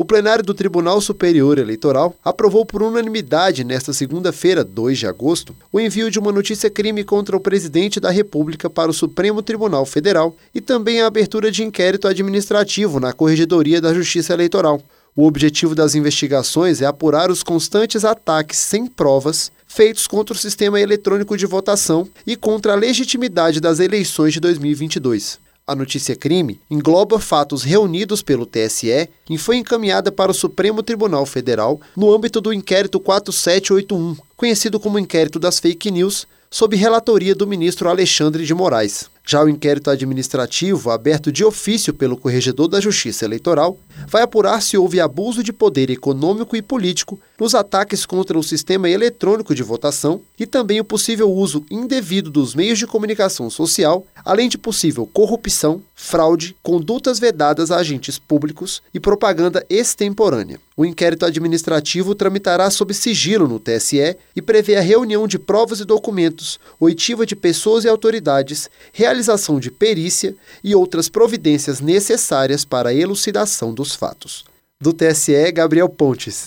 O plenário do Tribunal Superior Eleitoral aprovou por unanimidade nesta segunda-feira, 2 de agosto, o envio de uma notícia-crime contra o presidente da República para o Supremo Tribunal Federal e também a abertura de inquérito administrativo na Corregedoria da Justiça Eleitoral. O objetivo das investigações é apurar os constantes ataques sem provas feitos contra o sistema eletrônico de votação e contra a legitimidade das eleições de 2022. A notícia crime engloba fatos reunidos pelo TSE e foi encaminhada para o Supremo Tribunal Federal no âmbito do inquérito 4781, conhecido como inquérito das fake news, sob relatoria do ministro Alexandre de Moraes. Já o inquérito administrativo, aberto de ofício pelo Corregedor da Justiça Eleitoral, vai apurar se houve abuso de poder econômico e político nos ataques contra o sistema eletrônico de votação e também o possível uso indevido dos meios de comunicação social, além de possível corrupção, fraude, condutas vedadas a agentes públicos e propaganda extemporânea. O inquérito administrativo tramitará sob sigilo no TSE e prevê a reunião de provas e documentos, oitiva de pessoas e autoridades, realização de perícia e outras providências necessárias para a elucidação dos fatos. Do TSE, Gabriel Pontes.